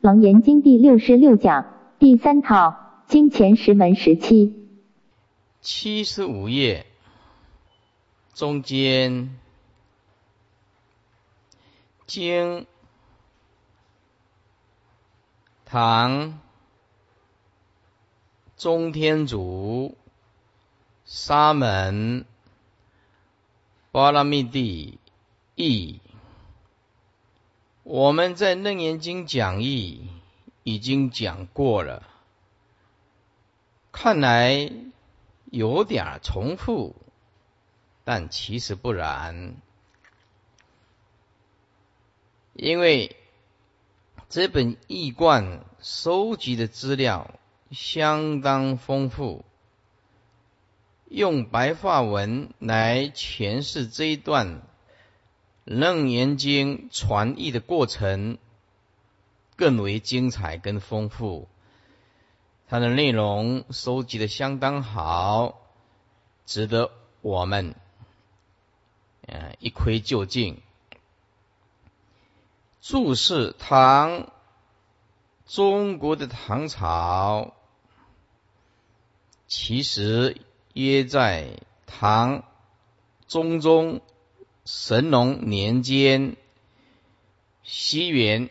楞严经第六十六讲第三套经前十门十七，七十五页中间经唐中天竺沙门巴拉密地译。我们在《楞严经》讲义已经讲过了，看来有点重复，但其实不然，因为这本易观收集的资料相当丰富，用白话文来诠释这一段。楞严经传译的过程更为精彩跟丰富，它的内容收集的相当好，值得我们嗯一窥究竟。注释唐中国的唐朝，其实约在唐中宗。神农年间，西元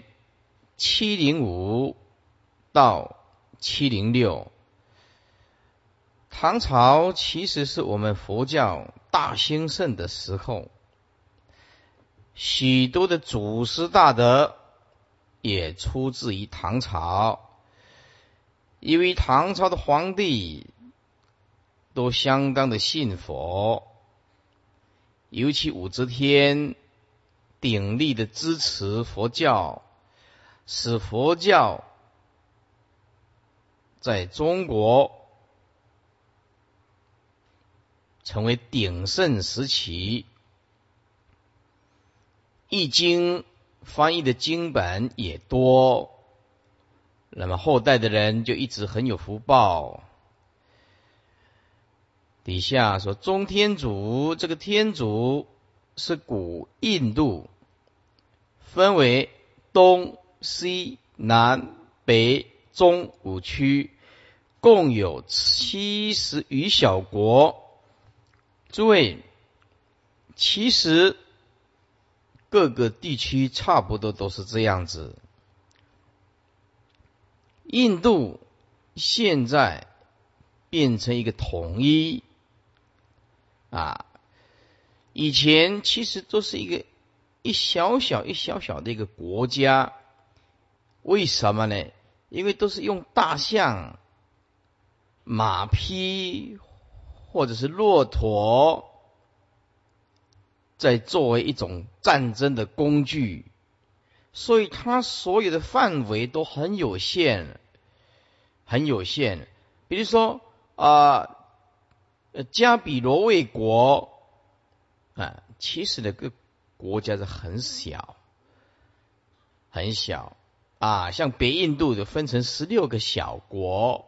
七零五到七零六，唐朝其实是我们佛教大兴盛的时候，许多的祖师大德也出自于唐朝，因为唐朝的皇帝都相当的信佛。尤其武则天鼎力的支持佛教，使佛教在中国成为鼎盛时期。易经翻译的经本也多，那么后代的人就一直很有福报。底下说中天竺，这个天竺是古印度，分为东西南北中五区，共有七十余小国。诸位，其实各个地区差不多都是这样子。印度现在变成一个统一。啊，以前其实都是一个一小小一小小的一个国家，为什么呢？因为都是用大象、马匹或者是骆驼，在作为一种战争的工具，所以它所有的范围都很有限，很有限。比如说啊。加比罗卫国啊，其实那个国家是很小，很小啊。像北印度的分成十六个小国，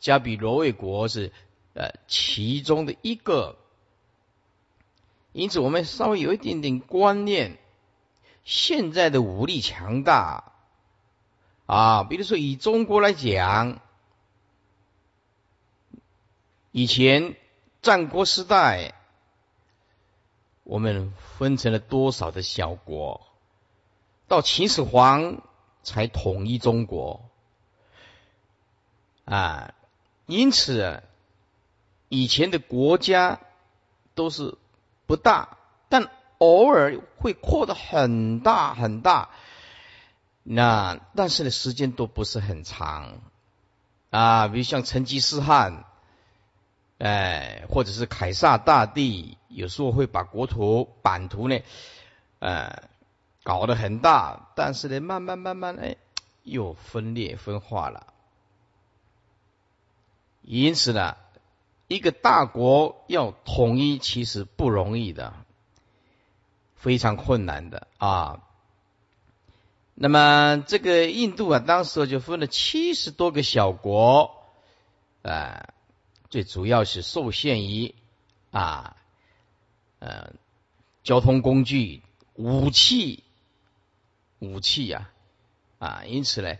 加比罗卫国是呃其中的一个。因此，我们稍微有一点点观念，现在的武力强大啊，比如说以中国来讲，以前。战国时代，我们分成了多少的小国？到秦始皇才统一中国啊！因此，以前的国家都是不大，但偶尔会扩得很大很大。那但是呢，时间都不是很长啊。比如像成吉思汗。哎，或者是凯撒大帝，有时候会把国土版图呢，呃，搞得很大，但是呢，慢慢慢慢哎，又分裂分化了。因此呢，一个大国要统一，其实不容易的，非常困难的啊。那么这个印度啊，当时就分了七十多个小国，啊。最主要是受限于啊，呃，交通工具、武器、武器呀，啊。因此呢，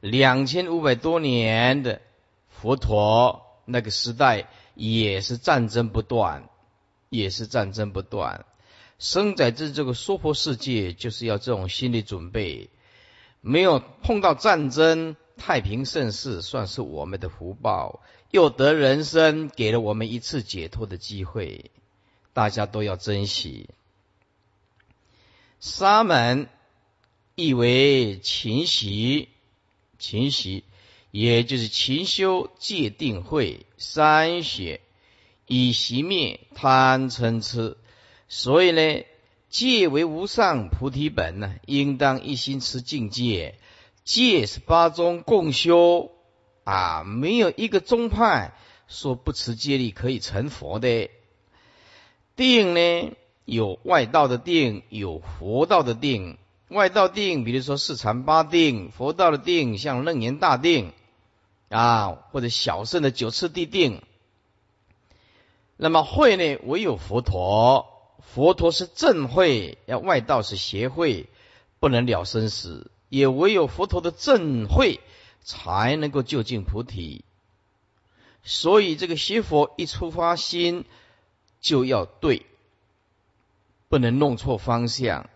两千五百多年的佛陀那个时代也是战争不断，也是战争不断。生在这这个娑婆世界，就是要这种心理准备。没有碰到战争，太平盛世，算是我们的福报。又得人生，给了我们一次解脱的机会，大家都要珍惜。沙门意为勤习，勤习也就是勤修戒定慧三学，以熄灭贪嗔痴。所以呢，戒为无上菩提本呢，应当一心持境界。戒是八宗共修。啊，没有一个宗派说不持戒律可以成佛的。定呢，有外道的定，有佛道的定。外道定，比如说四禅八定；佛道的定，像楞严大定啊，或者小圣的九次地定。那么慧呢，唯有佛陀，佛陀是正慧，要外道是邪慧，不能了生死，也唯有佛陀的正慧。才能够就近菩提，所以这个学佛一出发心就要对，不能弄错方向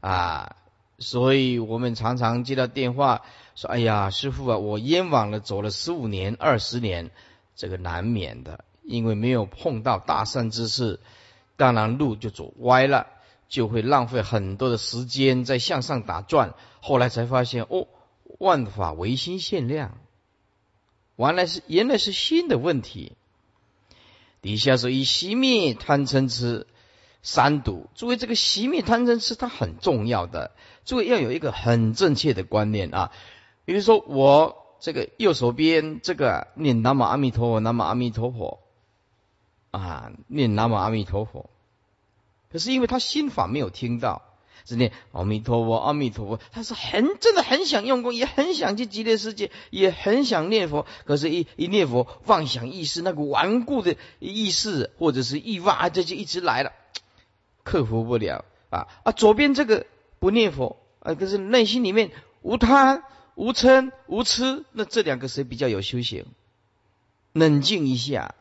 啊！所以我们常常接到电话说：“哎呀，师傅啊，我冤枉了，走了十五年、二十年，这个难免的，因为没有碰到大善之事，当然路就走歪了，就会浪费很多的时间在向上打转。后来才发现，哦。”万法唯心限量，原来是原来是心的问题。底下说以熄灭贪嗔痴三毒，诸位这个熄灭贪嗔痴它很重要的，诸位要有一个很正确的观念啊。比如说我这个右手边这个念南无阿弥陀佛，南无阿弥陀佛啊，念南无阿弥陀佛，可是因为他心法没有听到。是念阿弥陀佛，阿弥陀佛，他是很真的很想用功，也很想去极乐世界，也很想念佛。可是，一一念佛，妄想意识那个顽固的意识或者是欲望啊，这就一直来了，克服不了啊啊！左边这个不念佛啊，可是内心里面无贪、无嗔、无痴，那这两个谁比较有修行？冷静一下，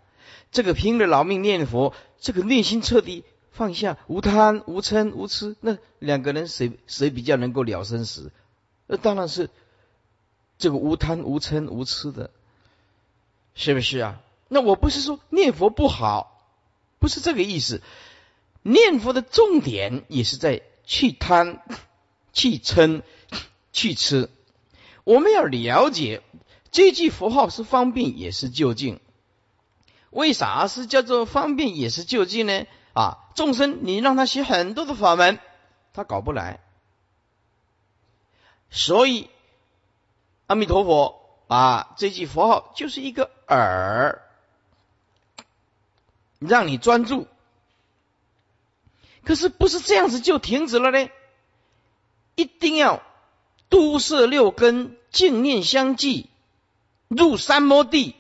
这个拼了老命念佛，这个内心彻底。放下无贪无嗔无痴，那两个人谁谁比较能够了生死？那当然是这个无贪无嗔无痴的，是不是啊？那我不是说念佛不好，不是这个意思。念佛的重点也是在去贪、去嗔、去吃。我们要了解这句佛号是方便也是就近。为啥是叫做方便也是就近呢？啊，众生，你让他学很多的法门，他搞不来。所以，阿弥陀佛啊，这句佛号就是一个耳，让你专注。可是不是这样子就停止了呢？一定要都摄六根，净念相继，入三摩地，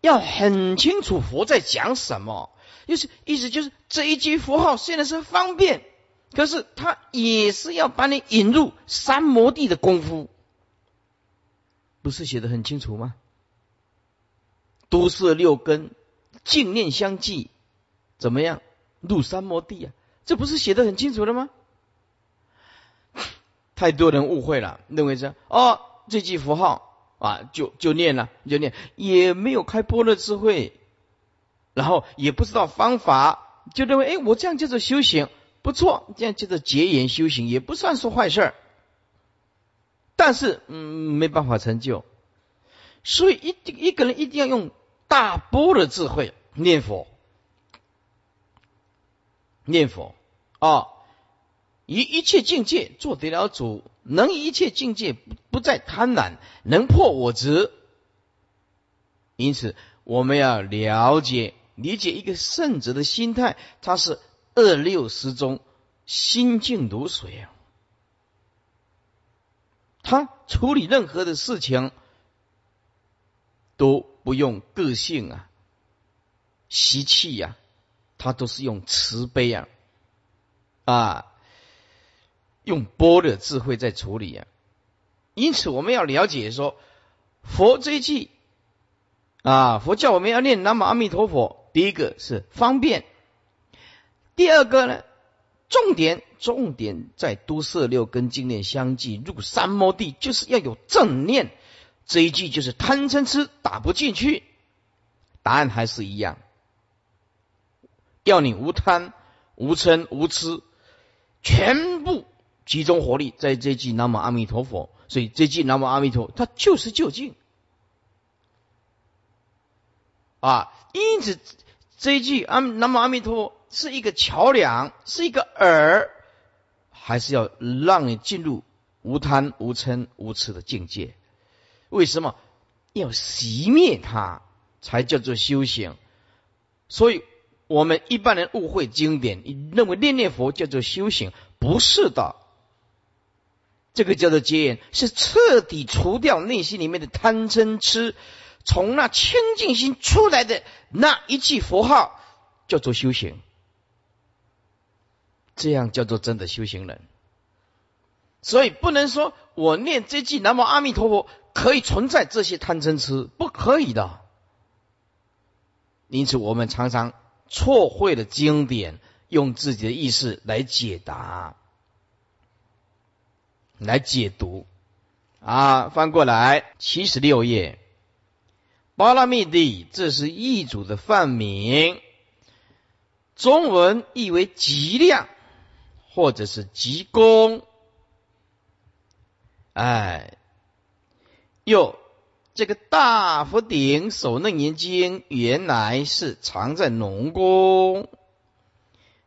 要很清楚佛在讲什么。就是意思就是这一句符号虽然是方便，可是它也是要把你引入三摩地的功夫，不是写的很清楚吗？都是六根，净念相继，怎么样入三摩地啊？这不是写的很清楚了吗？太多人误会了，认为这哦这句符号啊就就念了就念，也没有开波的智慧。然后也不知道方法，就认为哎，我这样叫做修行不错，这样叫做结缘修行也不算是坏事儿。但是嗯，没办法成就，所以一定一个人一定要用大波的智慧念佛，念佛啊，以一切境界做得了主，能一切境界不再贪婪，能破我执。因此，我们要了解。理解一个圣者的心态，他是二六十中心静如水啊。他处理任何的事情都不用个性啊、习气呀，他都是用慈悲啊，啊，用波的智慧在处理啊。因此我们要了解说，佛这一句啊，佛教我们要念南无阿弥陀佛，第一个是方便，第二个呢，重点重点在都摄六根经念相继入三摩地，就是要有正念。这一句就是贪嗔痴打不进去，答案还是一样，要你无贪、无嗔、无痴，全部集中火力在这句南无阿弥陀佛。所以这句南无阿弥陀，它就是究竟啊。因此这一句阿南无阿弥陀佛是一个桥梁，是一个饵，还是要让你进入无贪、无嗔、无痴的境界。为什么要熄灭它，才叫做修行？所以，我们一般人误会经典，认为念念佛叫做修行，不是的。这个叫做戒烟，是彻底除掉内心里面的贪嗔痴，从那清净心出来的那一句佛号，叫做修行。这样叫做真的修行人。所以不能说我念这句南无阿弥陀佛。可以存在这些贪嗔痴，不可以的。因此，我们常常错会了经典，用自己的意识来解答、来解读。啊，翻过来七十六页，巴拉密地，这是译主的梵名，中文译为极量，或者是极功。哎。又，这个大佛顶首楞严经原来是藏在龙宫。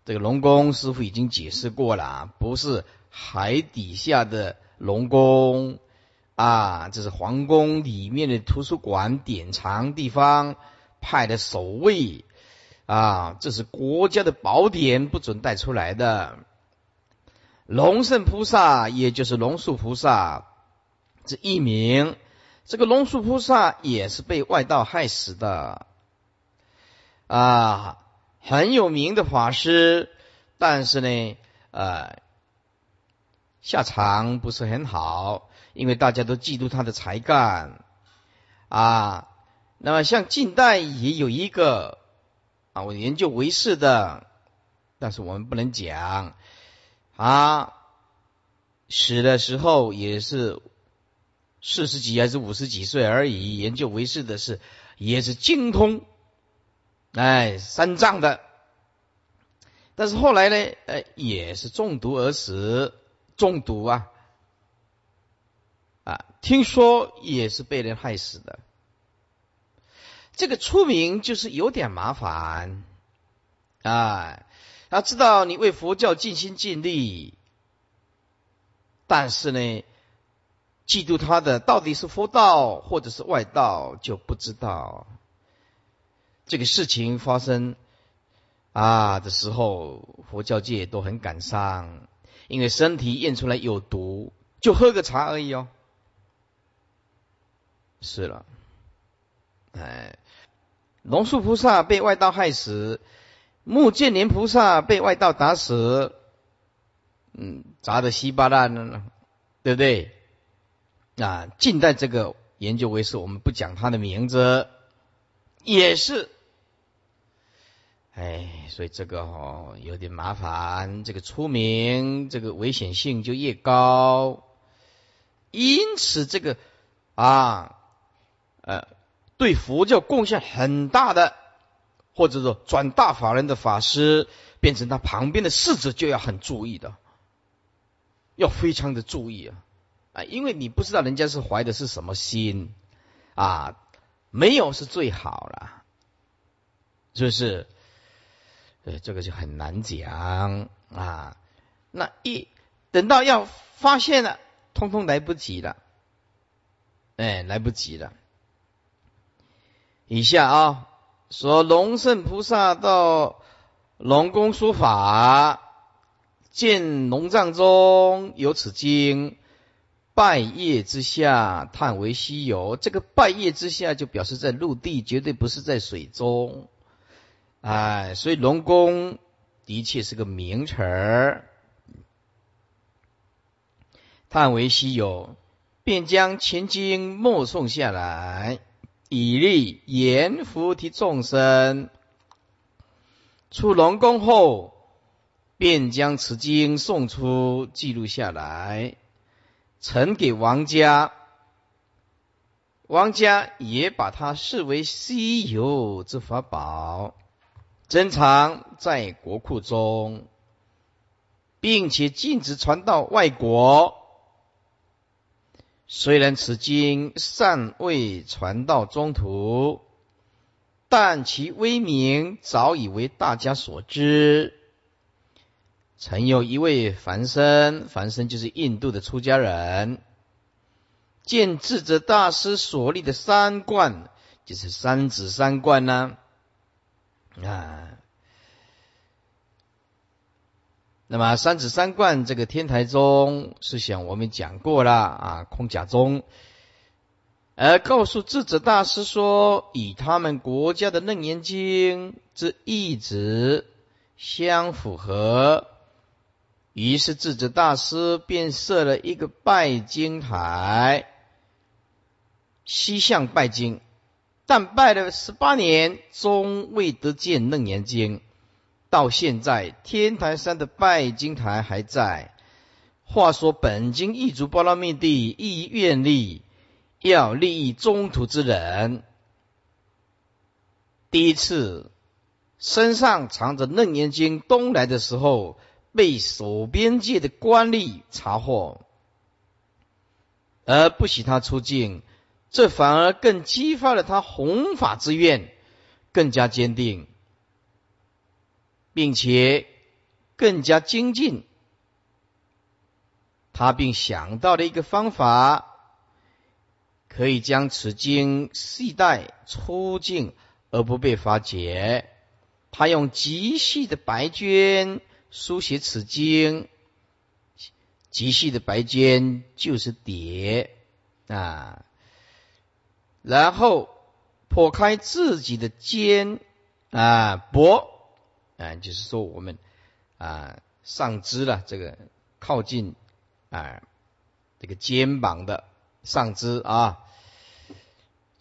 这个龙宫师傅已经解释过了，不是海底下的龙宫啊，这是皇宫里面的图书馆典藏地方派的守卫啊，这是国家的宝典，不准带出来的。龙圣菩萨，也就是龙树菩萨，这一名。这个龙树菩萨也是被外道害死的啊，很有名的法师，但是呢，呃，下场不是很好，因为大家都嫉妒他的才干啊。那么像近代也有一个啊，我研究为师的，但是我们不能讲啊，死的时候也是。四十几还是五十几岁而已，研究为师的是也是精通，哎，三藏的。但是后来呢，呃，也是中毒而死，中毒啊，啊，听说也是被人害死的。这个出名就是有点麻烦，啊，要知道你为佛教尽心尽力，但是呢。嫉妒他的到底是佛道或者是外道，就不知道。这个事情发生啊的时候，佛教界都很感伤，因为身体验出来有毒，就喝个茶而已哦。是了，哎，龙树菩萨被外道害死，木建连菩萨被外道打死，嗯，砸的稀巴烂了，对不对？啊，近代这个研究为师，我们不讲他的名字，也是，哎，所以这个哦有点麻烦。这个出名，这个危险性就越高。因此，这个啊，呃，对佛教贡献很大的，或者说转大法人的法师，变成他旁边的侍者，就要很注意的，要非常的注意啊。啊，因为你不知道人家是怀的是什么心啊，没有是最好了，是不是？呃，这个就很难讲啊。那一等到要发现了，通通来不及了，哎，来不及了。以下啊，说龙圣菩萨到龙宫说法，见龙藏中有此经。拜叶之下，叹为稀有。这个拜叶之下，就表示在陆地，绝对不是在水中。哎，所以龙宫的确是个名词儿。叹为稀有，便将前经默诵下来，以利言菩提众生。出龙宫后，便将此经送出，记录下来，呈给王家。王家也把它视为稀有之法宝，珍藏在国库中，并且禁止传到外国。虽然此经尚未传到中途，但其威名早已为大家所知。曾有一位凡僧，凡僧就是印度的出家人。见智者大师所立的三观，就是三子三观呢啊。那么三子三观这个天台宗是想我们讲过了啊，空假宗，而告诉智者大师说，以他们国家的楞严经之意旨相符合，于是智者大师便设了一个拜经台。西向拜经，但拜了十八年，终未得见楞严经。到现在，天台山的拜经台还在。话说本经一足波罗蜜地，亦愿力，要利益中途之人。第一次身上藏着楞严经东来的时候，被守边界的官吏查获，而不许他出境。这反而更激发了他弘法之愿，更加坚定，并且更加精进。他并想到了一个方法，可以将此经系带出境而不被发觉。他用极细的白绢书写此经，极细的白绢就是碟啊。然后破开自己的肩啊脖啊，就是说我们啊上肢了，这个靠近啊这个肩膀的上肢啊，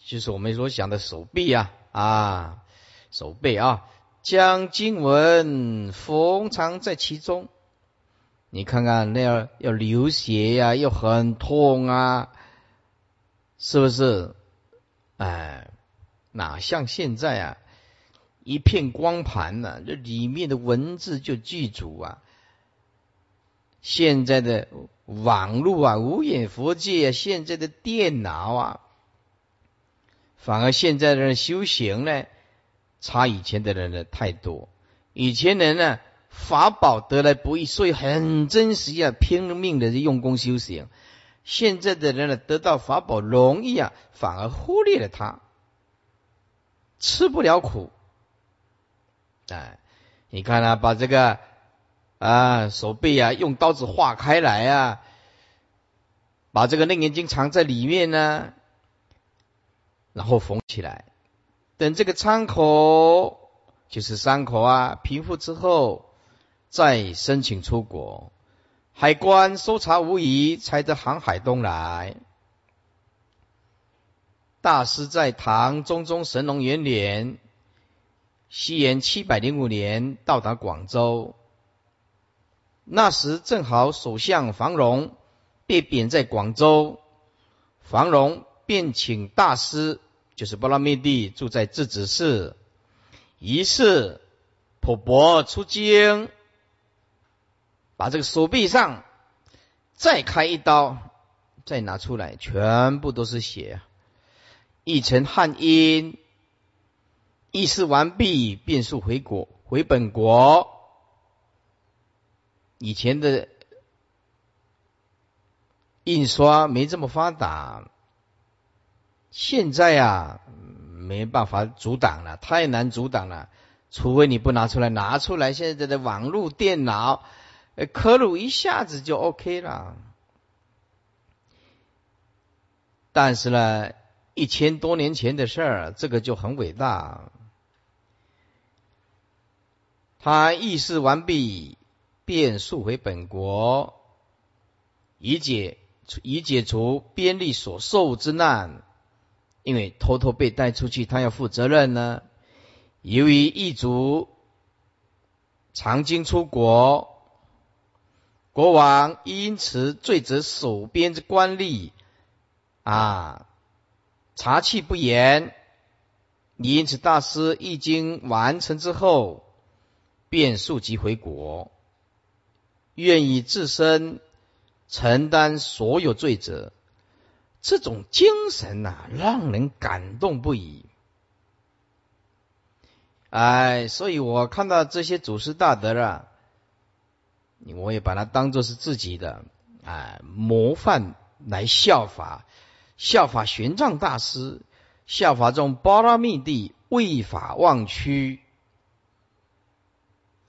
就是我们所讲的手臂啊啊手背啊，将经文封藏在其中。你看看那样要流血呀，又很痛啊，是不是？哎，哪像现在啊，一片光盘呢？这里面的文字就具足啊。现在的网络啊，无眼佛界啊，现在的电脑啊，反而现在的人修行呢，差以前的人呢太多。以前人呢，法宝得来不易，所以很珍惜啊，拼了命的用功修行。现在的人呢，得到法宝容易啊，反而忽略了它，吃不了苦。哎，你看啊，把这个啊手臂啊用刀子划开来啊，把这个楞严经藏在里面呢，然后缝起来，等这个伤口就是伤口啊平复之后，再申请出国。海关搜查无疑，才得航海东来。大师在唐中宗神龙元年（西元七百零五年）到达广州，那时正好首相房荣被贬在广州，房荣便请大师，就是波罗蜜帝，住在智子寺，于是普伯出京。把这个手臂上再开一刀，再拿出来，全部都是血，一层汗阴。议事完毕，便速回国，回本国。以前的印刷没这么发达，现在啊没办法阻挡了，太难阻挡了。除非你不拿出来，拿出来，现在的网络电脑。呃，刻录一下子就 OK 了，但是呢，一千多年前的事儿，这个就很伟大。他议事完毕，便速回本国，以解以解除边利所受之难。因为偷偷被带出去，他要负责任呢。由于异族常经出国，国王因此罪责守边之官吏啊，查气不严。因此大师一经完成之后，便速即回国，愿意自身承担所有罪责。这种精神呐，让人感动不已。哎，所以我看到这些祖师大德啊，我也把它当做是自己的哎模范来效法，效法玄奘大师，效法这种波罗蜜地为法忘躯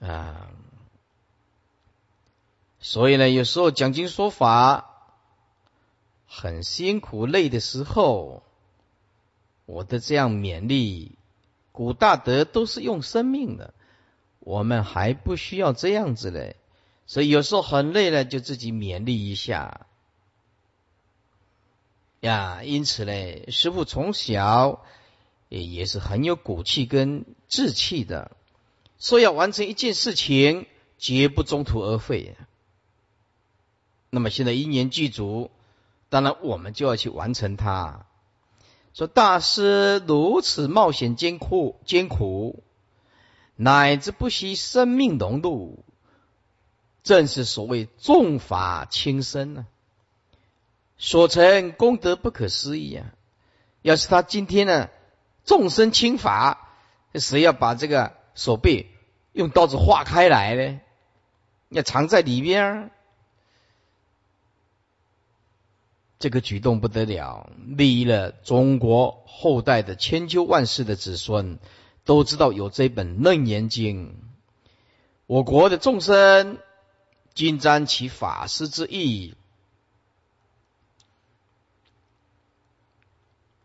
啊。所以呢，有时候讲经说法。很辛苦累的时候，我的这样勉励，古大德都是用生命的，我们还不需要这样子嘞。所以有时候很累了，就自己勉励一下呀。因此呢，师傅从小也也是很有骨气跟志气的，说要完成一件事情，绝不中途而废。那么现在因缘具足。当然，我们就要去完成它。说大师如此冒险艰苦，艰苦乃至不惜生命浓度，正是所谓重法轻身呢。所成功德不可思议啊！要是他今天呢，众生轻法，谁要把这个手背用刀子划开来呢？要藏在里边。这个举动不得了，利益了中国后代的千秋万世的子孙，都知道有这本《楞严经》。我国的众生均沾其法师之意，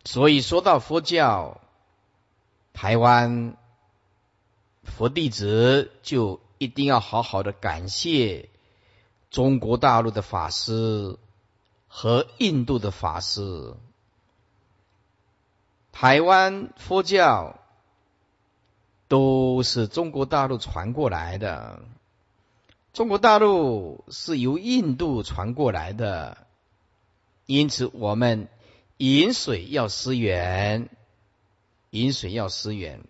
所以说到佛教，台湾佛弟子就一定要好好的感谢中国大陆的法师。和印度的法师，台湾佛教都是中国大陆传过来的，中国大陆是由印度传过来的，因此我们饮水要思源，饮水要思源。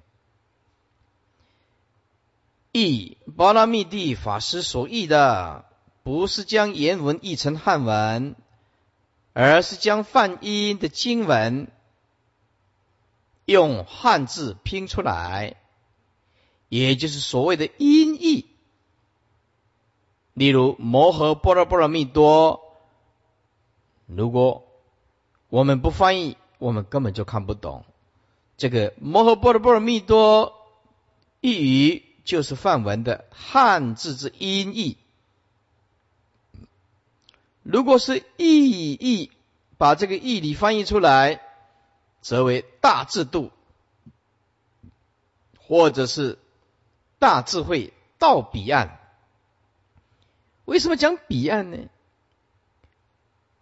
译巴拉密地法师所译的，不是将原文译成汉文。而是将梵音的经文用汉字拼出来，也就是所谓的音译。例如“摩诃般若波罗蜜多”，如果我们不翻译，我们根本就看不懂。这个“摩诃般若波罗蜜多”一语就是梵文的汉字之音译。如果是意义，把这个义理翻译出来，则为大制度，或者是大智慧到彼岸。为什么讲彼岸呢？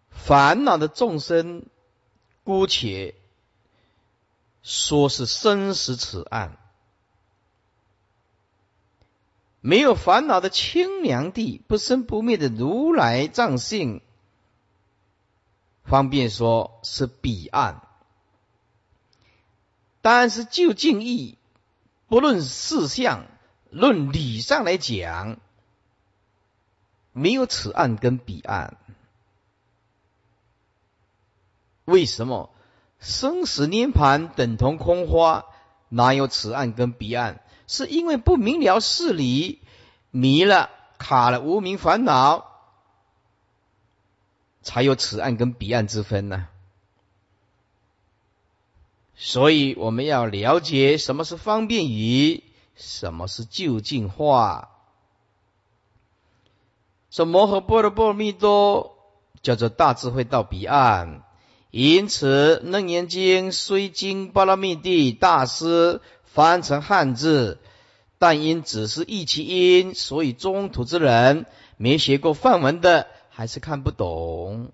烦恼的众生，姑且说是生死此岸。没有烦恼的清凉地，不生不灭的如来藏性，方便说是彼岸。但是就近义，不论事相，论理上来讲，没有此岸跟彼岸。为什么生死涅盘等同空花？哪有此岸跟彼岸？是因为不明了事理，迷了卡了无名烦恼，才有此岸跟彼岸之分呢。所以我们要了解什么是方便语，什么是究竟化。说摩诃波罗波罗蜜多叫做大智慧到彼岸，因此楞严经虽经波罗蜜地大师。翻成汉字，但因只是一其音，所以中土之人没学过范文的还是看不懂。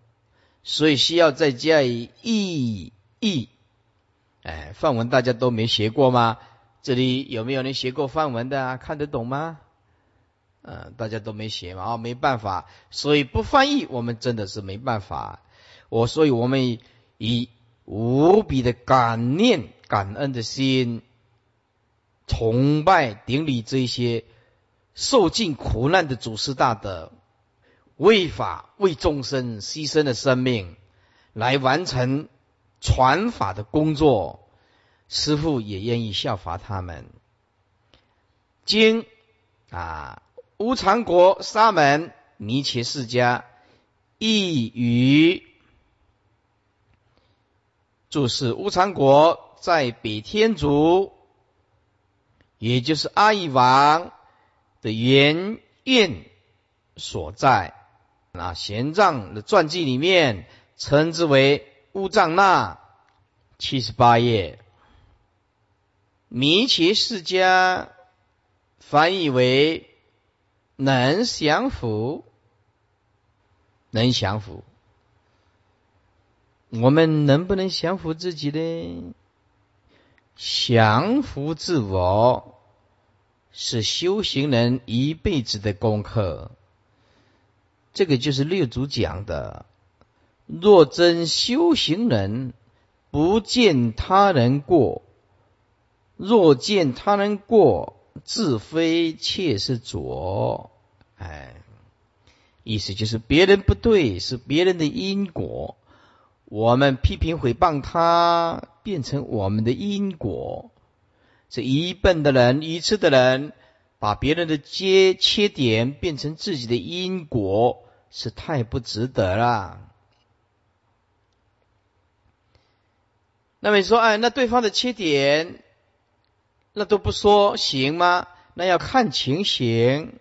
所以需要再加以意义。哎，范文大家都没学过吗？这里有没有人学过范文的啊？看得懂吗？嗯，大家都没学嘛，哦，没办法，所以不翻译，我们真的是没办法。我所以我们以无比的感念、感恩的心，崇拜、顶礼这些受尽苦难的祖师大德。为法为众生牺牲的生命，来完成传法的工作，师父也愿意效法他们。经啊，无常国沙门尼切世家一于注释无常国在北天竺，也就是阿育王的原印所在。那玄奘的传记里面称之为乌藏那七十八页，弥其释迦翻译为能降伏，能降伏。我们能不能降服自己呢？降服自我是修行人一辈子的功课。这个就是六祖讲的：若真修行人，不见他人过；若见他人过，自非妾是浊。哎，意思就是别人不对，是别人的因果。我们批评诽谤他，变成我们的因果。这愚笨的人、愚痴的人，把别人的缺缺点变成自己的因果。是太不值得了。那么你说，哎，那对方的缺点，那都不说行吗？那要看情形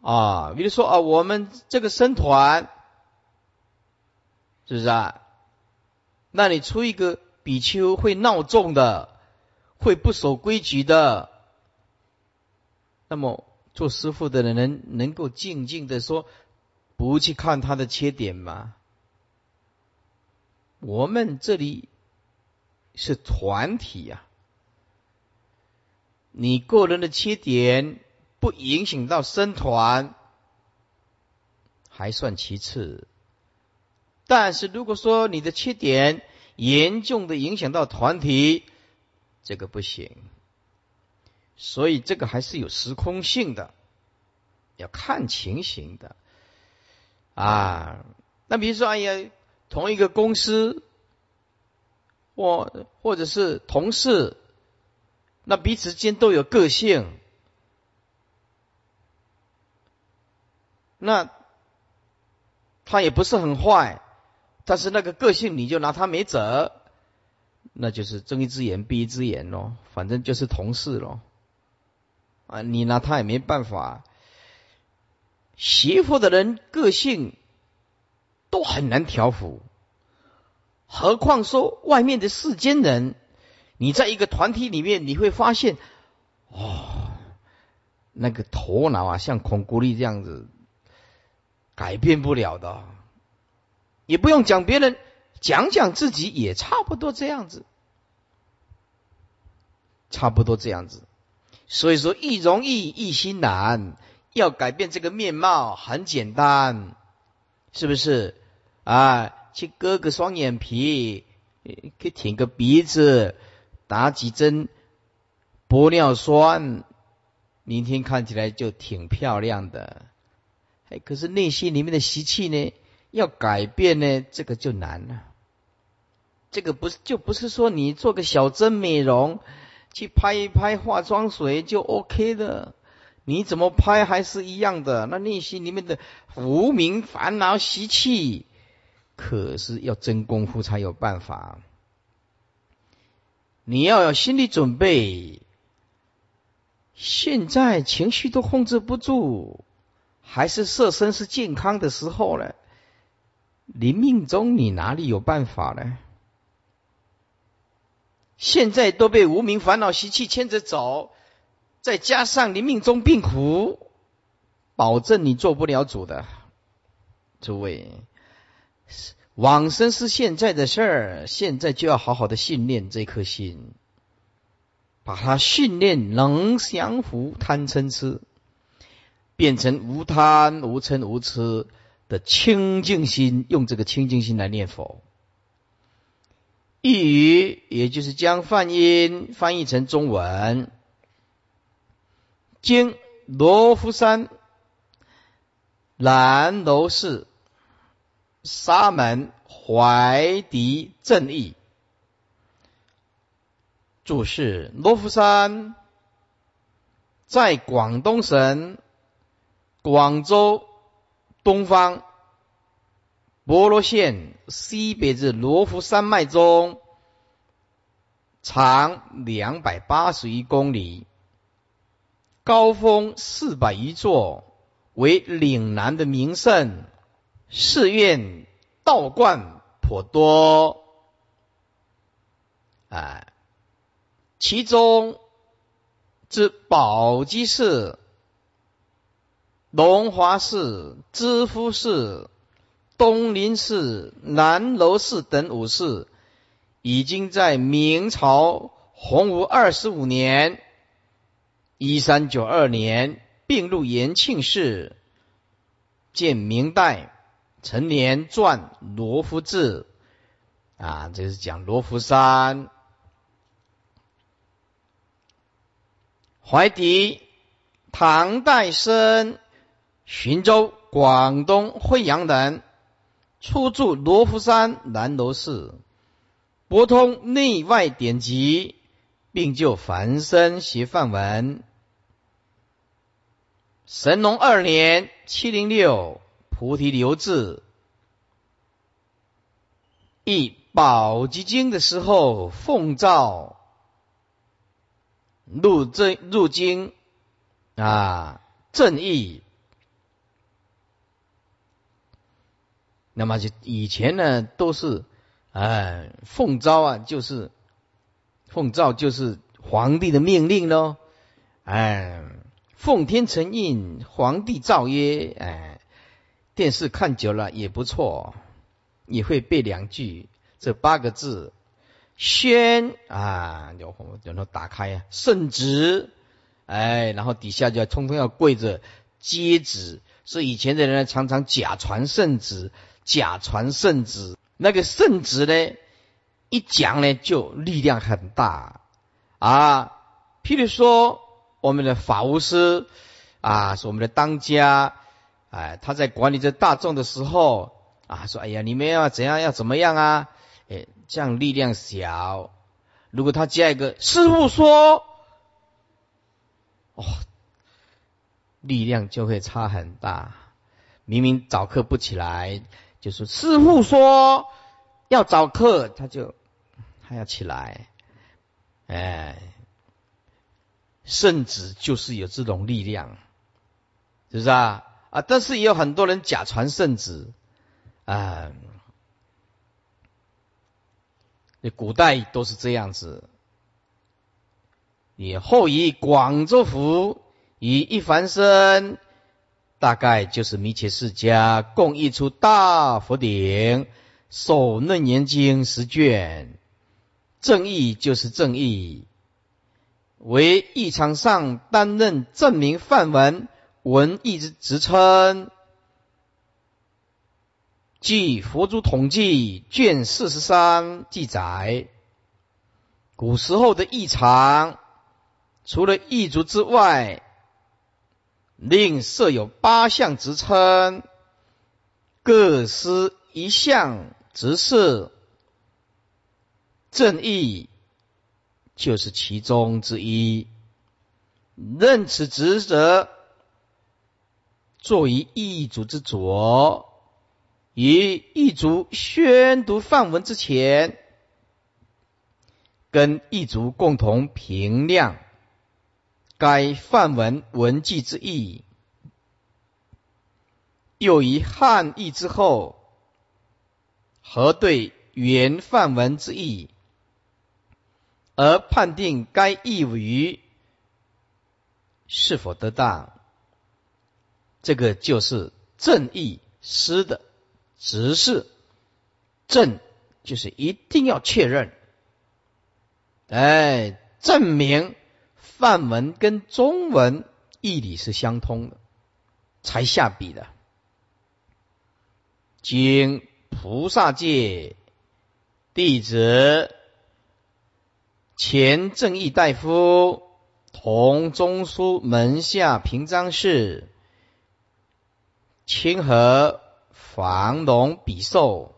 啊。比如说啊，我们这个生团，是不是啊？那你出一个比丘会闹众的，会不守规矩的，那么。做师傅的人能能够静静的说，不去看他的缺点吗？我们这里是团体呀，你个人的缺点不影响到僧团，还算其次。但是如果说你的缺点严重的影响到团体，这个不行。所以这个还是有时空性的，要看情形的啊。那比如说，哎呀，同一个公司，或或者是同事，那彼此间都有个性，那他也不是很坏，但是那个个性你就拿他没辙，那就是睁一只眼闭一只眼喽，反正就是同事喽。啊，你拿他也没办法。邪佛的人个性都很难调服，何况说外面的世间人？你在一个团体里面，你会发现，哦，那个头脑啊，像孔古力这样子，改变不了的。也不用讲别人，讲讲自己也差不多这样子，差不多这样子。所以说，易容易，易心难。要改变这个面貌很简单，是不是？啊，去割个双眼皮，去舔个鼻子，打几针玻尿酸，明天看起来就挺漂亮的。哎，可是内心里面的习气呢？要改变呢，这个就难了。这个不是，就不是说你做个小针美容。去拍一拍化妆水就 OK 的，你怎么拍还是一样的？那内心里面的无名烦恼习气，可是要真功夫才有办法。你要有心理准备，现在情绪都控制不住，还是色身是健康的时候了，临命中你哪里有办法呢？现在都被无名烦恼习气牵着走，再加上你命中病苦，保证你做不了主的。诸位，往生是现在的事儿，现在就要好好的训练这颗心，把它训练能降伏贪嗔痴，变成无贪无嗔无痴的清净心，用这个清净心来念佛。一语，也就是将梵音翻译成中文，经罗浮山南楼寺沙门怀迪正义注释：罗浮山在广东省广州东方。博罗县西北至罗浮山脉中，长两百八十一公里，高峰四百余座，为岭南的名胜，寺院道观颇多。啊，其中之宝鸡寺、龙华寺、知夫寺。东林寺、南楼寺等五寺，已经在明朝洪武二十五年（一三九二年）并入延庆市。见明代陈年传《罗浮志》啊，这是讲罗浮山。怀迪，唐代生，浔州、广东惠阳人。初住罗浮山南楼寺，博通内外典籍，并就凡身学梵文。神农二年（七零六），菩提留志，译宝积经的时候，奉诏入正入经啊，正义。那么就以前呢，都是，哎，奉诏啊，就是奉诏就是皇帝的命令喽，哎，奉天承运，皇帝诏曰，哎，电视看久了也不错，也会背两句这八个字，宣啊，然后然后打开啊，圣旨，哎，然后底下就要通通要跪着接旨，所以以前的人常常假传圣旨。假传圣旨，那个圣旨呢，一讲呢就力量很大啊。譬如说，我们的法务师啊，是我们的当家，哎，他在管理这大众的时候啊，说：“哎呀，你们要怎样，要怎么样啊？”哎，这样力量小。如果他加一个师傅说，哦，力量就会差很大。明明早课不起来。就是师傅说要早课，他就他要起来，哎，圣旨就是有这种力量，是不是啊？啊，但是也有很多人假传圣旨啊，那古代都是这样子。以后以广州府以一凡生。大概就是弥切世家共译出大佛顶《首楞严经》十卷，正义就是正义，为义场上担任证明范文文义之职称。据《佛祖统计》卷四十三记载，古时候的义场，除了异族之外，另设有八项职称，各司一项职事，正义就是其中之一。任此职责，作于异族之左，于异族宣读范文之前，跟异族共同评量。该范文文记之意，又于汉译之后，核对原范文之意，而判定该译语是否得当，这个就是正义师的执事。正就是一定要确认，哎，证明梵文跟中文义理是相通的，才下笔的。经菩萨界弟子前正义大夫同中书门下平章事清河房龙比寿。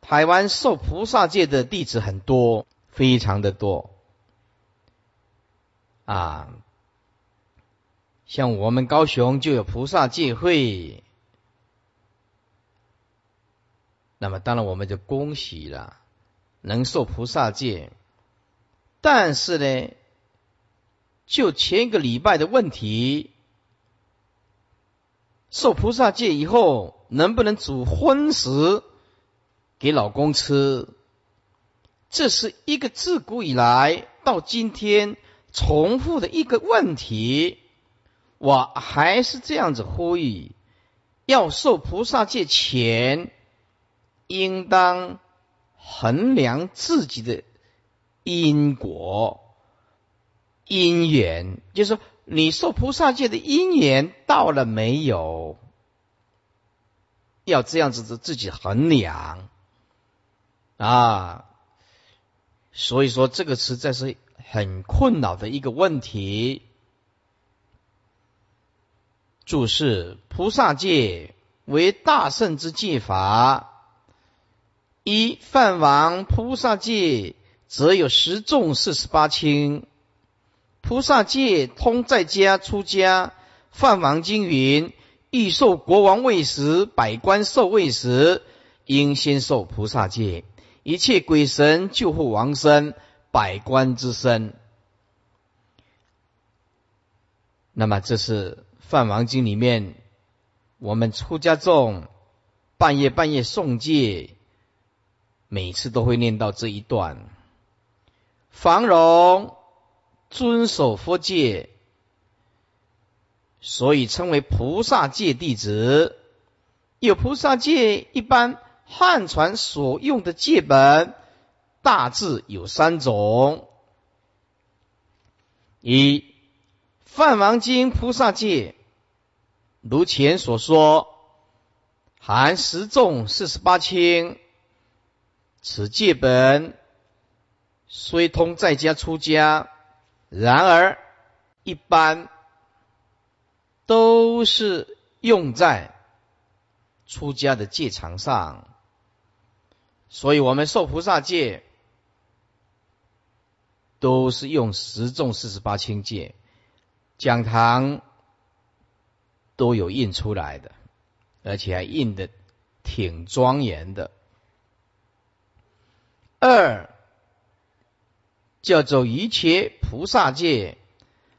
台湾受菩萨界的弟子很多，非常的多啊！像我们高雄就有菩萨戒会，那么当然我们就恭喜了，能受菩萨戒。但是呢，就前一个礼拜的问题，受菩萨戒以后，能不能煮荤食？给老公吃，这是一个自古以来到今天重复的一个问题。我还是这样子呼吁：要受菩萨戒前，应当衡量自己的因果、因缘，就是说，你受菩萨戒的因缘到了没有？要这样子的自己衡量。啊，所以说这个实在是很困扰的一个问题。注释：菩萨戒为大圣之戒法。一梵王菩萨戒则有十众四十八轻。菩萨戒通在家出家。梵王经云：欲受国王位时，百官受位时，应先受菩萨戒。一切鬼神救护王身，百官之身。那么这是《梵王经》里面，我们出家众半夜半夜诵戒，每次都会念到这一段。房荣遵守佛戒，所以称为菩萨戒弟子。有菩萨戒一般。汉传所用的戒本大致有三种：一《梵王经》菩萨戒，如前所说，含十众四十八轻。此戒本虽通在家出家，然而一般都是用在出家的戒场上。所以，我们受菩萨戒都是用十众四十八轻戒，讲堂都有印出来的，而且还印的挺庄严的。二叫做一切菩萨戒，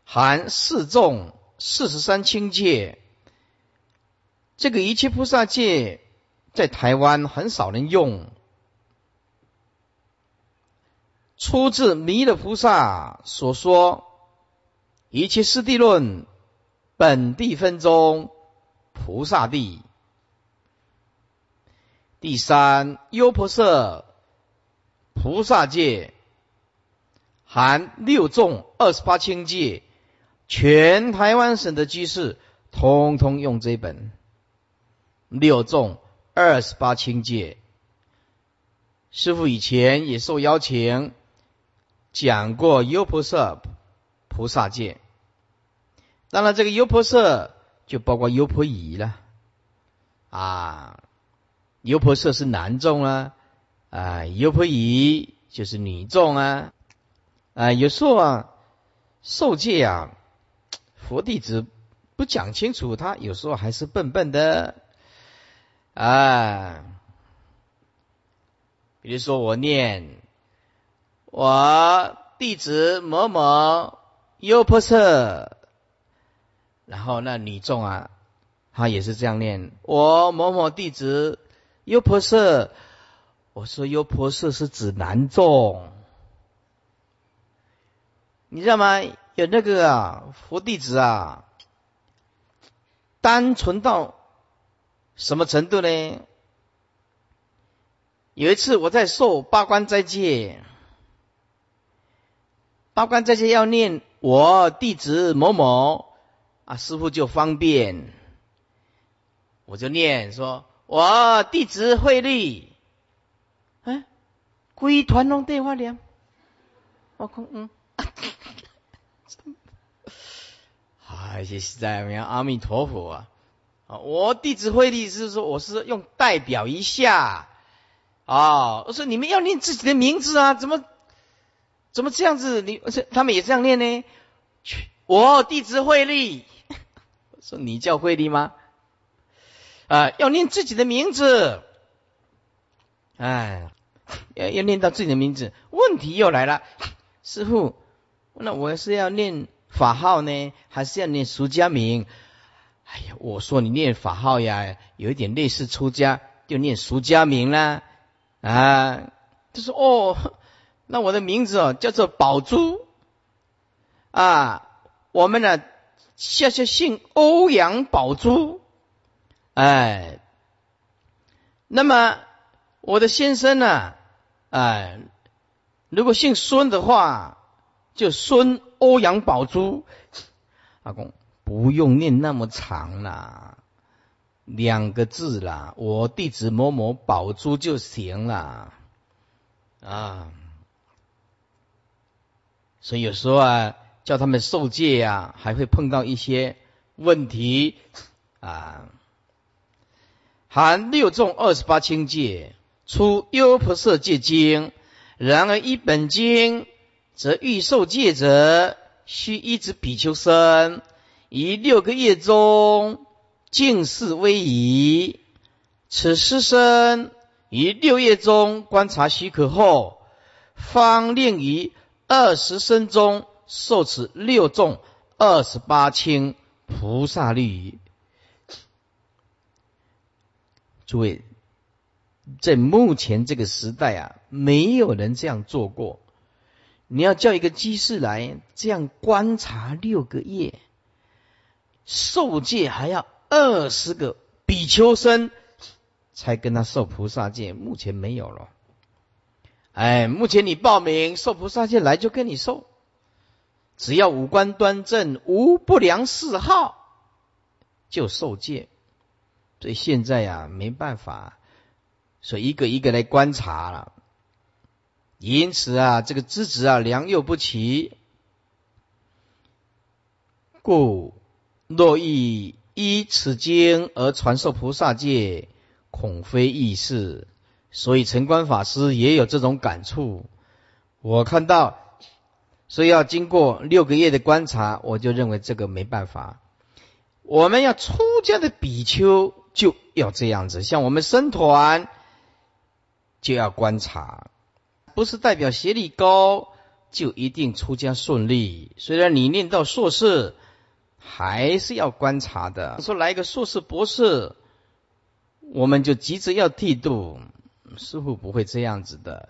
含四众四十三轻戒。这个一切菩萨戒在台湾很少人用。出自弥勒菩萨所说《一切师地论》，本地分中菩萨地。第三优婆塞菩萨戒含六众二十八轻戒，全台湾省的居士通通用这本六众二十八轻戒。师傅以前也受邀请。讲过优婆塞菩萨戒，当然这个优婆塞就包括优婆夷了啊。优婆塞是男众啊，啊，优婆夷就是女众啊。啊，有时候啊，受戒啊，佛弟子不讲清楚，他有时候还是笨笨的啊。比如说我念。我弟子某某优婆塞，然后那女众啊，她也是这样念。我某某弟子优婆塞，我说优婆塞是指男众，你知道吗？有那个啊，佛弟子啊，单纯到什么程度呢？有一次我在受八关斋戒，八关斋戒要念我弟子某某啊，师傅就方便，我就念说，我弟子慧利，哎，归团龙电话连，我看嗯。啊，谢谢在我们阿弥陀佛啊！啊，我弟子会力是说，我是用代表一下啊。我说你们要念自己的名字啊，怎么怎么这样子？你而且他们也这样念呢？我弟子慧力，说你叫慧力吗？啊，要念自己的名字。哎，要要念到自己的名字，问题又来了，师傅，那我是要念。法号呢，还是要念俗家名？哎呀，我说你念法号呀，有一点类似出家，就念俗家名啦。啊，他说哦，那我的名字哦叫做宝珠啊，我们呢下下姓欧阳宝珠，哎，那么我的先生呢，哎，如果姓孙的话，就孙。欧阳宝珠，阿公不用念那么长啦，两个字啦，我弟子某某宝珠就行了啊。所以有时候啊，叫他们受戒呀，还会碰到一些问题啊。含六众二十八清戒，出优婆塞戒经，然而一本经。则欲受戒者，须一直比丘僧，于六个月中净视威仪。此师生于六月中观察许可后，方令于二十生中受持六众二十八轻菩萨律仪。诸位，在目前这个时代啊，没有人这样做过。你要叫一个居士来这样观察六个月，受戒还要二十个比丘僧才跟他受菩萨戒，目前没有了。哎，目前你报名受菩萨戒来就跟你受，只要五官端正无不良嗜好就受戒。所以现在呀没办法，所以一个一个来观察了。因此啊，这个资质啊良莠不齐，故若欲依此经而传授菩萨戒，恐非易事。所以陈观法师也有这种感触。我看到，所以要经过六个月的观察，我就认为这个没办法。我们要出家的比丘就要这样子，像我们僧团就要观察。不是代表学历高就一定出家顺利。虽然你念到硕士，还是要观察的。说来一个硕士博士，我们就急着要剃度，师傅不会这样子的。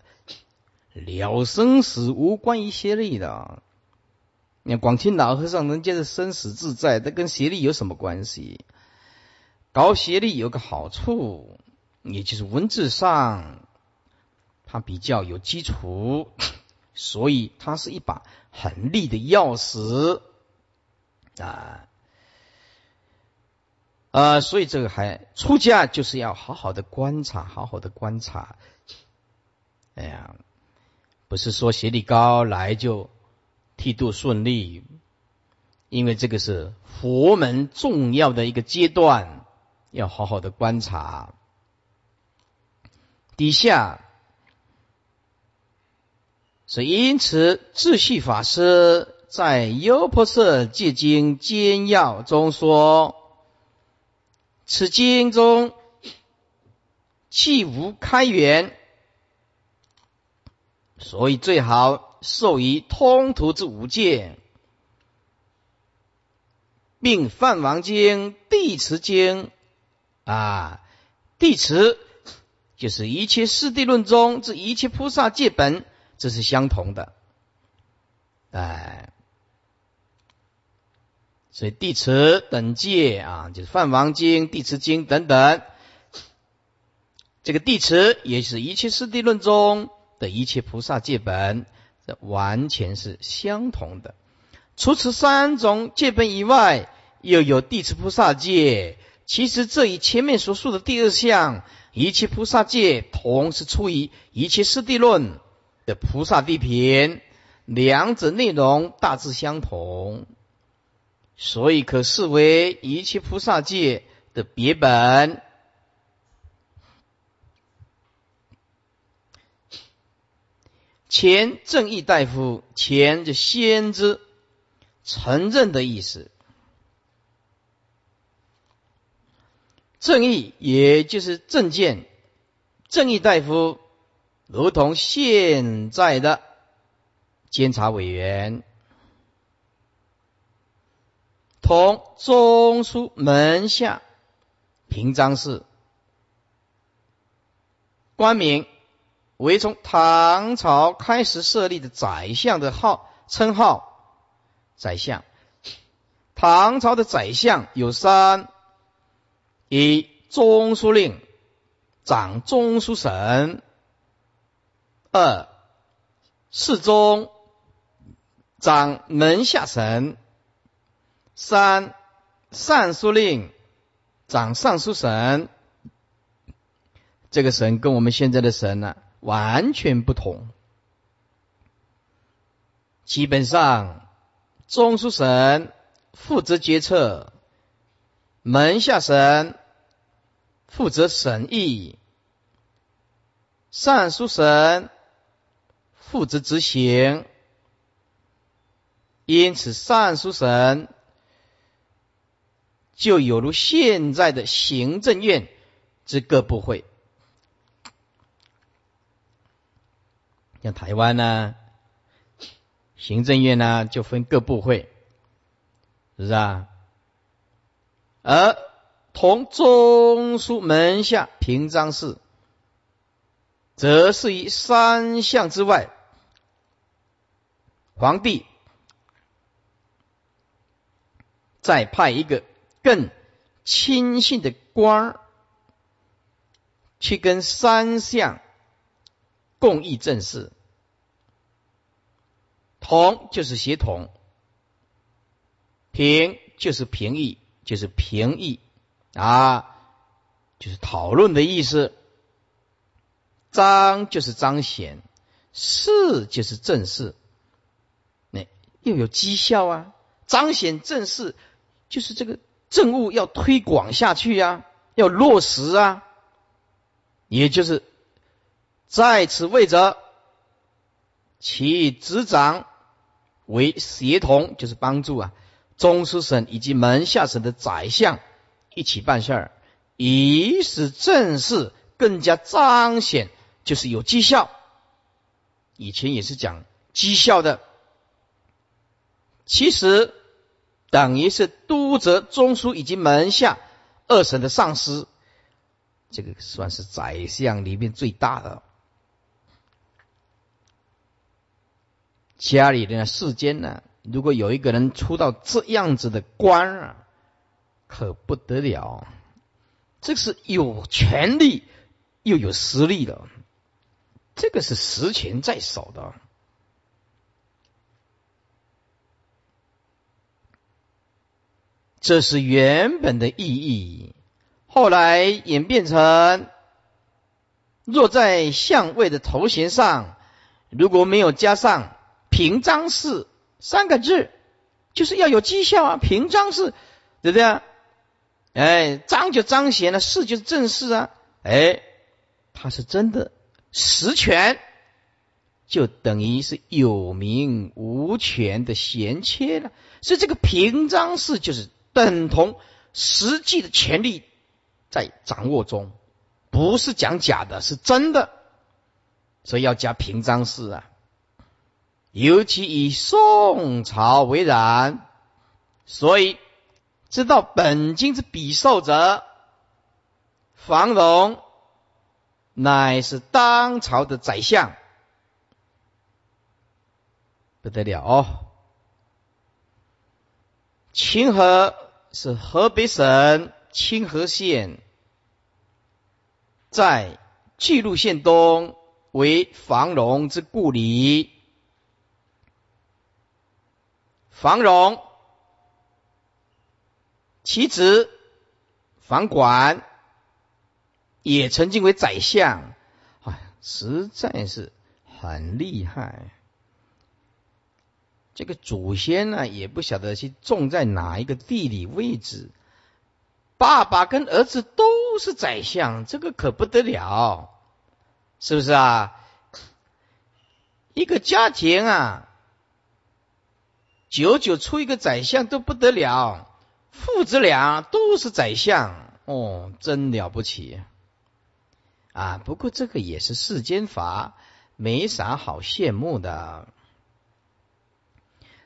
了生死无关于学历的。你看广清老和尚人家的生死自在，这跟学历有什么关系？搞学历有个好处，也就是文字上。它比较有基础，所以它是一把很利的钥匙啊呃！所以这个还出家就是要好好的观察，好好的观察。哎呀，不是说学历高来就剃度顺利，因为这个是佛门重要的一个阶段，要好好的观察。底下。所以，因此，智系法师在《优婆塞戒经简要》中说：“此经中气无开源，所以最好授予通途之无界，并梵王经、地持经啊，地持就是一切四谛论中之一切菩萨戒本。”这是相同的，哎，所以地持等戒啊，就是《梵王经》《地持经》等等，这个地持也是一切四谛论中的一切菩萨戒本，这完全是相同的。除此三种戒本以外，又有地持菩萨戒。其实这与前面所述的第二项一切菩萨戒，同是出于一切四谛论的菩萨地品，两者内容大致相同，所以可视为一切菩萨界的别本。前正义大夫，前就先知承认的意思。正义也就是正见，正义大夫如同现在的监察委员，同中书门下平章事官名。为从唐朝开始设立的宰相的号称号，宰相。唐朝的宰相有三：一中书令，掌中书省；二侍中，掌门下省；三尚书令，掌尚书省。这个省跟我们现在的省呢？完全不同。基本上，中书省负责决策，门下省负责审议，尚书省负责执行。因此，尚书省就有如现在的行政院之各部会。像台湾呢，行政院呢就分各部会，是不是啊？而同中书门下平章事，则是以三项之外，皇帝再派一个更亲信的官儿，去跟三项共议政事。同就是协同，平就是平议，就是评议啊，就是讨论的意思。彰就是彰显，事就是正事，那又有绩效啊。彰显正事，就是这个政务要推广下去呀，要落实啊，也就是在此位者，其执掌。为协同，就是帮助啊，中书省以及门下省的宰相一起办事儿，以使政事更加彰显，就是有绩效。以前也是讲绩效的，其实等于是督责中书以及门下二省的上司，这个算是宰相里面最大的。家里的世间呢，如果有一个人出到这样子的官啊，可不得了。这是有权力又有实力的，这个是实权在手的。这是原本的意义，后来演变成，若在相位的头衔上，如果没有加上。平章事三个字，就是要有绩效啊！平章事，对不对啊？哎，章就彰显了，事就是正事啊！哎，他是真的实权，就等于是有名无权的贤切了。所以这个平章事就是等同实际的权利在掌握中，不是讲假的，是真的。所以要加平章事啊！尤其以宋朝为然，所以知道本经之比受者，房龙乃是当朝的宰相，不得了哦。清河是河北省清河县，在巨鹿县东为房荣之故里。房荣，其子房管也曾经为宰相，哎，实在是很厉害。这个祖先呢，也不晓得去种在哪一个地理位置。爸爸跟儿子都是宰相，这个可不得了，是不是啊？一个家庭啊，九九出一个宰相都不得了，父子俩都是宰相，哦，真了不起啊！不过这个也是世间法，没啥好羡慕的。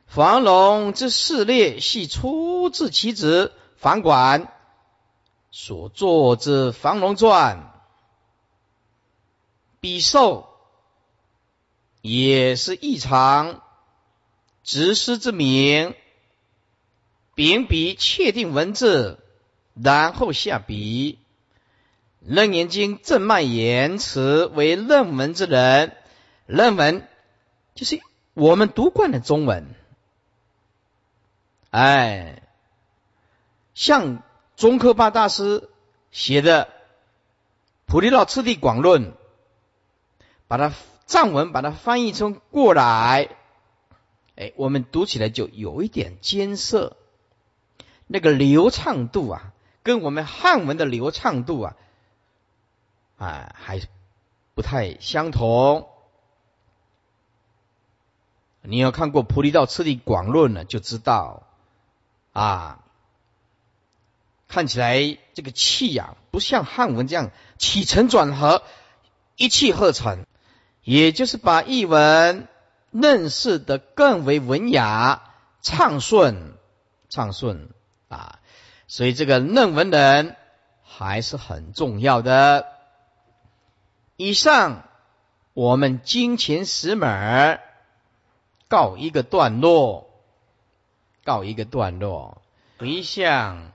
房龙之事列系出自其子房管所作之《房龙传》，笔受也是异常执师之名，秉笔确定文字，然后下笔。楞严经正脉言辞为论文之人，论文就是我们读惯的中文。哎，像宗喀巴大师写的《菩提道次第广论》，把它藏文把它翻译成过来，哎，我们读起来就有一点艰涩，那个流畅度啊，跟我们汉文的流畅度啊，啊，还不太相同。你要看过《菩提道次第广论》呢，就知道。啊，看起来这个气呀，不像汉文这样起承转合，一气呵成，也就是把译文认识的更为文雅、畅顺、畅顺啊。所以这个论文人还是很重要的。以上我们金钱十门告一个段落。告一个段落，回想。